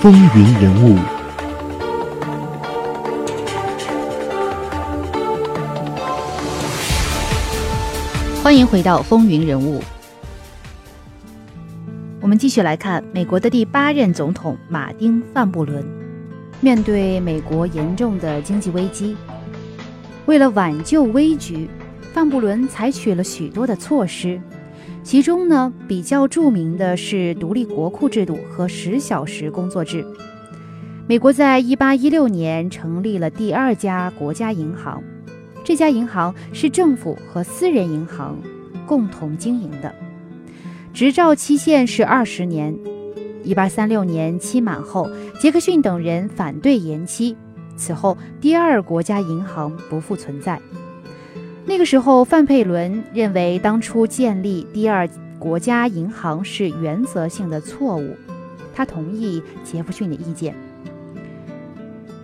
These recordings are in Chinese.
风云人物，欢迎回到风云人物。我们继续来看美国的第八任总统马丁·范布伦，面对美国严重的经济危机，为了挽救危局，范布伦采取了许多的措施。其中呢，比较著名的是独立国库制度和十小时工作制。美国在一八一六年成立了第二家国家银行，这家银行是政府和私人银行共同经营的，执照期限是二十年。一八三六年期满后，杰克逊等人反对延期，此后第二国家银行不复存在。那个时候，范佩伦认为当初建立第二国家银行是原则性的错误，他同意杰弗逊的意见，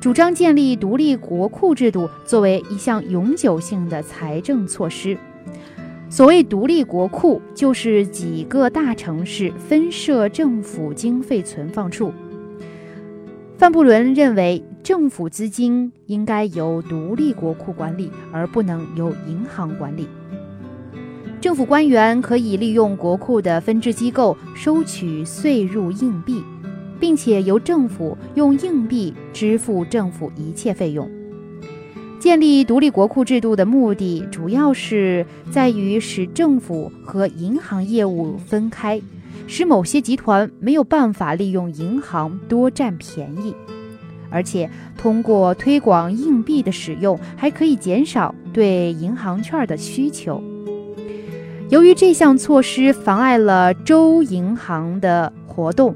主张建立独立国库制度作为一项永久性的财政措施。所谓独立国库，就是几个大城市分设政府经费存放处。范布伦认为。政府资金应该由独立国库管理，而不能由银行管理。政府官员可以利用国库的分支机构收取税入硬币，并且由政府用硬币支付政府一切费用。建立独立国库制度的目的，主要是在于使政府和银行业务分开，使某些集团没有办法利用银行多占便宜。而且通过推广硬币的使用，还可以减少对银行券的需求。由于这项措施妨碍了州银行的活动，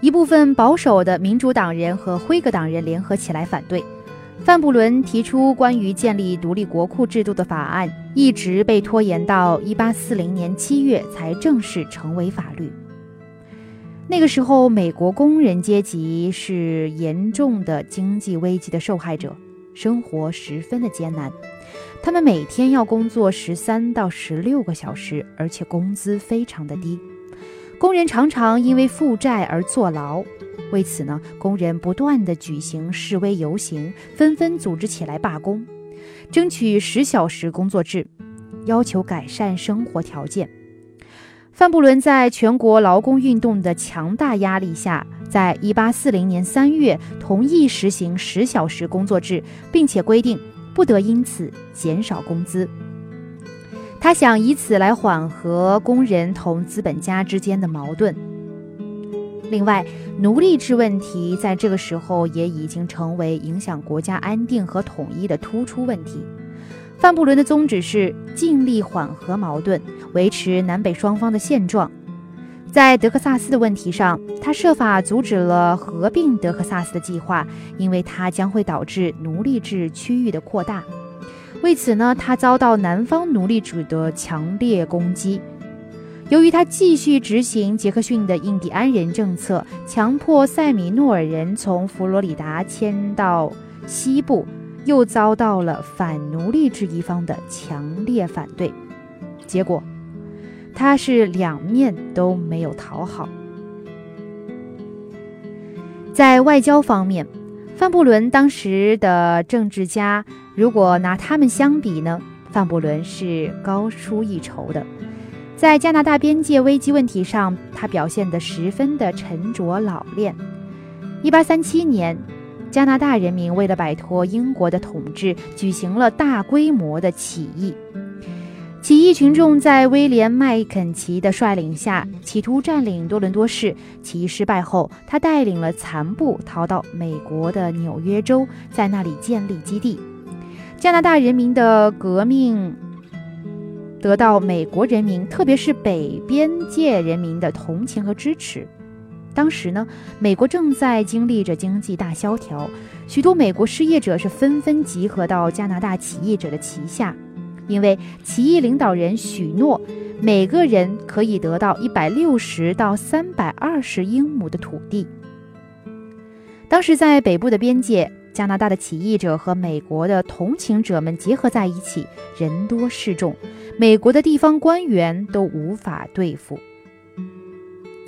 一部分保守的民主党人和辉格党人联合起来反对。范布伦提出关于建立独立国库制度的法案，一直被拖延到1840年7月才正式成为法律。那个时候，美国工人阶级是严重的经济危机的受害者，生活十分的艰难。他们每天要工作十三到十六个小时，而且工资非常的低。工人常常因为负债而坐牢。为此呢，工人不断的举行示威游行，纷纷组织起来罢工，争取十小时工作制，要求改善生活条件。范布伦在全国劳工运动的强大压力下，在1840年3月同意实行十小时工作制，并且规定不得因此减少工资。他想以此来缓和工人同资本家之间的矛盾。另外，奴隶制问题在这个时候也已经成为影响国家安定和统一的突出问题。范布伦的宗旨是尽力缓和矛盾，维持南北双方的现状。在德克萨斯的问题上，他设法阻止了合并德克萨斯的计划，因为它将会导致奴隶制区域的扩大。为此呢，他遭到南方奴隶主的强烈攻击。由于他继续执行杰克逊的印第安人政策，强迫塞米诺尔人从佛罗里达迁到西部。又遭到了反奴隶制一方的强烈反对，结果他是两面都没有讨好。在外交方面，范布伦当时的政治家，如果拿他们相比呢，范布伦是高出一筹的。在加拿大边界危机问题上，他表现得十分的沉着老练。一八三七年。加拿大人民为了摆脱英国的统治，举行了大规模的起义。起义群众在威廉·麦肯齐的率领下，企图占领多伦多市。起义失败后，他带领了残部逃到美国的纽约州，在那里建立基地。加拿大人民的革命得到美国人民，特别是北边界人民的同情和支持。当时呢，美国正在经历着经济大萧条，许多美国失业者是纷纷集合到加拿大起义者的旗下，因为起义领导人许诺每个人可以得到一百六十到三百二十英亩的土地。当时在北部的边界，加拿大的起义者和美国的同情者们结合在一起，人多势众，美国的地方官员都无法对付。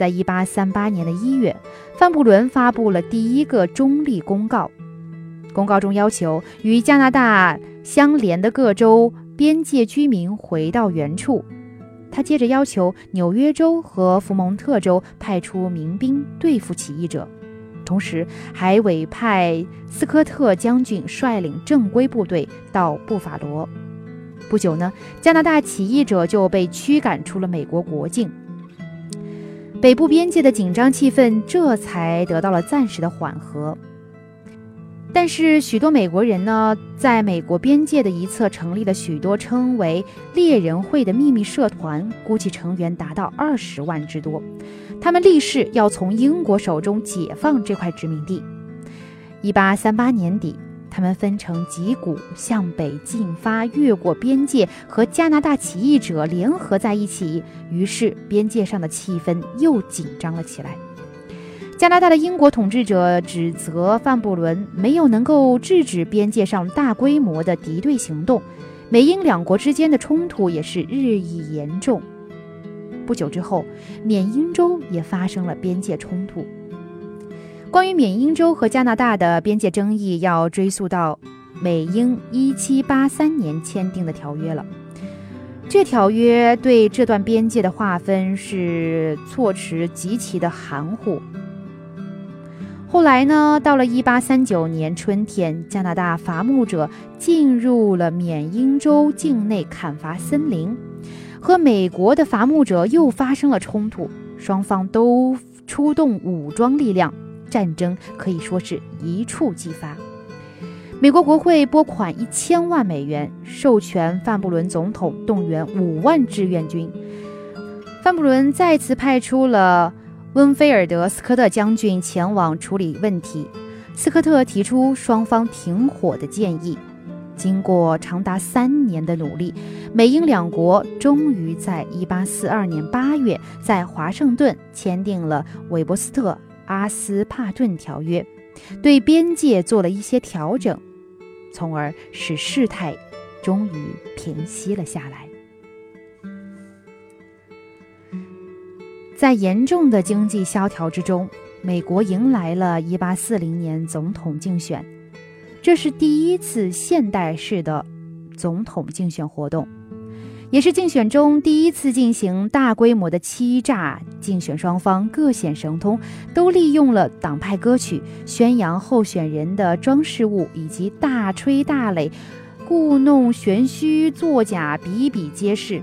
在一八三八年的一月，范布伦发布了第一个中立公告。公告中要求与加拿大相连的各州边界居民回到原处。他接着要求纽约州和福蒙特州派出民兵对付起义者，同时还委派斯科特将军率领正规部队到布法罗。不久呢，加拿大起义者就被驱赶出了美国国境，北部边界的紧张气氛这才得到了暂时的缓和。但是，许多美国人呢，在美国边界的一侧成立了许多称为“猎人会”的秘密社团，估计成员达到二十万之多。他们立誓要从英国手中解放这块殖民地。一八三八年底，他们分成几股向北进发，越过边界，和加拿大起义者联合在一起。于是，边界上的气氛又紧张了起来。加拿大的英国统治者指责范布伦没有能够制止边界上大规模的敌对行动，美英两国之间的冲突也是日益严重。不久之后，缅因州也发生了边界冲突。关于缅因州和加拿大的边界争议，要追溯到美英1783年签订的条约了。这条约对这段边界的划分是措辞极其的含糊。后来呢？到了一八三九年春天，加拿大伐木者进入了缅因州境内砍伐森林，和美国的伐木者又发生了冲突，双方都出动武装力量，战争可以说是一触即发。美国国会拨款一千万美元，授权范布伦总统动员五万志愿军。范布伦再次派出了。温菲尔德·斯科特将军前往处理问题。斯科特提出双方停火的建议。经过长达三年的努力，美英两国终于在1842年8月在华盛顿签订了《韦伯斯特·阿斯帕顿条约》，对边界做了一些调整，从而使事态终于平息了下来。在严重的经济萧条之中，美国迎来了1840年总统竞选，这是第一次现代式的总统竞选活动，也是竞选中第一次进行大规模的欺诈。竞选双方各显神通，都利用了党派歌曲宣扬候选人的装饰物，以及大吹大擂、故弄玄虚、作假，比比皆是。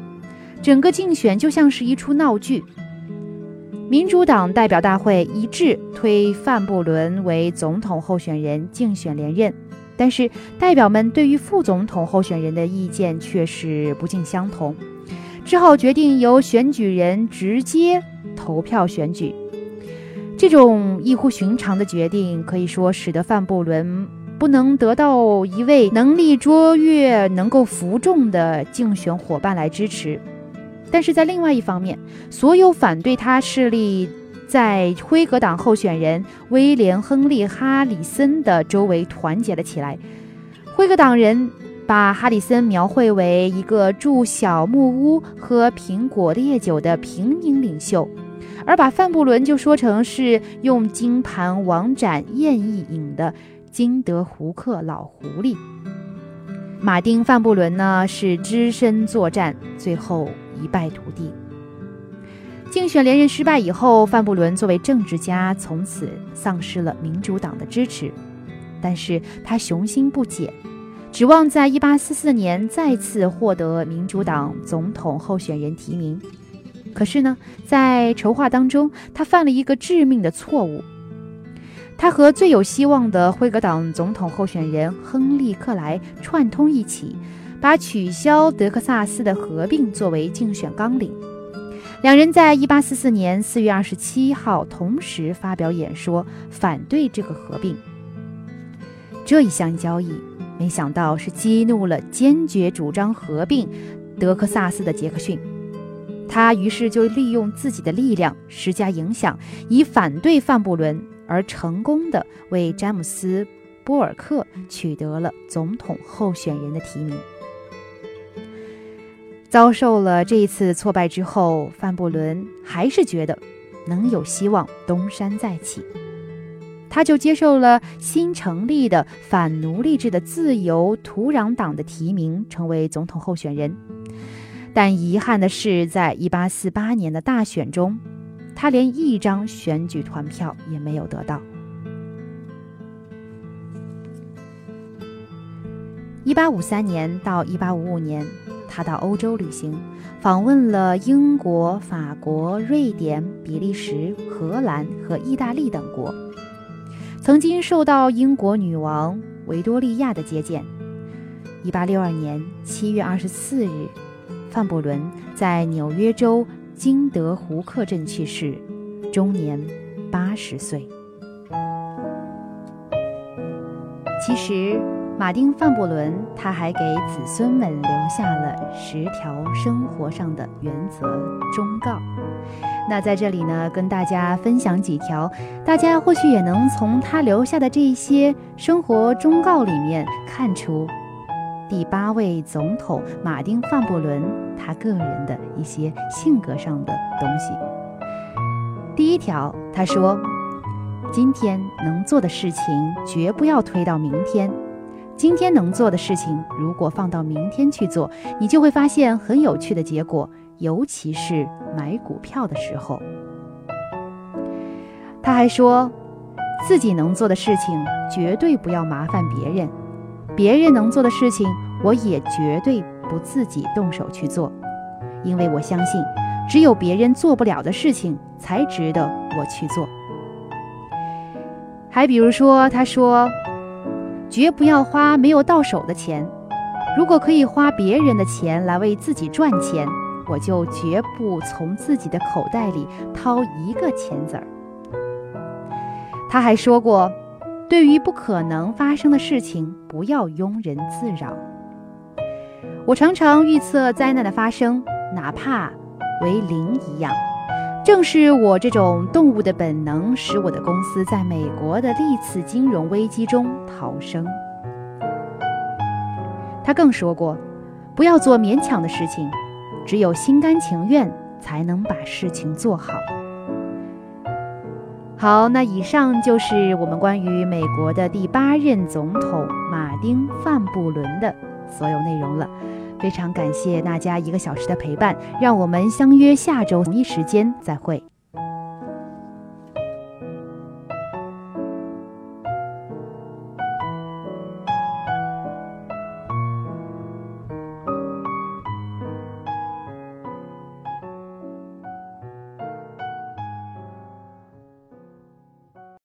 整个竞选就像是一出闹剧。民主党代表大会一致推范布伦为总统候选人竞选连任，但是代表们对于副总统候选人的意见却是不尽相同，只好决定由选举人直接投票选举。这种异乎寻常的决定可以说使得范布伦不能得到一位能力卓越、能够服众的竞选伙伴来支持。但是在另外一方面，所有反对他势力在辉格党候选人威廉·亨利·哈里森的周围团结了起来。辉格党人把哈里森描绘为一个住小木屋、喝苹果烈酒的平民领袖，而把范布伦就说成是用金盘王盏宴意饮的金德胡克老狐狸。马丁·范布伦呢是只身作战，最后。一败涂地。竞选连任失败以后，范布伦作为政治家从此丧失了民主党的支持。但是他雄心不减，指望在1844年再次获得民主党总统候选人提名。可是呢，在筹划当中，他犯了一个致命的错误。他和最有希望的辉格党总统候选人亨利·克莱串通一起。把取消德克萨斯的合并作为竞选纲领，两人在一八四四年四月二十七号同时发表演说，反对这个合并。这一项交易，没想到是激怒了坚决主张合并德克萨斯的杰克逊，他于是就利用自己的力量施加影响，以反对范布伦，而成功的为詹姆斯·波尔克取得了总统候选人的提名。遭受了这一次挫败之后，范布伦还是觉得能有希望东山再起。他就接受了新成立的反奴隶制的自由土壤党的提名，成为总统候选人。但遗憾的是，在1848年的大选中，他连一张选举团票也没有得到。1853年到1855年，他到欧洲旅行，访问了英国、法国、瑞典、比利时、荷兰和意大利等国。曾经受到英国女王维多利亚的接见。一八六二年七月二十四日，范布伦在纽约州金德胡克镇去世，终年八十岁。其实，马丁·范布伦他还给子孙们留下了十条生活上的原则忠告。那在这里呢，跟大家分享几条，大家或许也能从他留下的这些生活忠告里面看出第八位总统马丁·范布伦他个人的一些性格上的东西。第一条，他说：“今天能做的事情绝不要推到明天，今天能做的事情如果放到明天去做，你就会发现很有趣的结果。”尤其是买股票的时候，他还说，自己能做的事情绝对不要麻烦别人，别人能做的事情我也绝对不自己动手去做，因为我相信，只有别人做不了的事情才值得我去做。还比如说，他说，绝不要花没有到手的钱，如果可以花别人的钱来为自己赚钱。我就绝不从自己的口袋里掏一个钱子儿。他还说过，对于不可能发生的事情，不要庸人自扰。我常常预测灾难的发生，哪怕为零一样。正是我这种动物的本能，使我的公司在美国的历次金融危机中逃生。他更说过，不要做勉强的事情。只有心甘情愿，才能把事情做好。好，那以上就是我们关于美国的第八任总统马丁·范布伦的所有内容了。非常感谢大家一个小时的陪伴，让我们相约下周同一时间再会。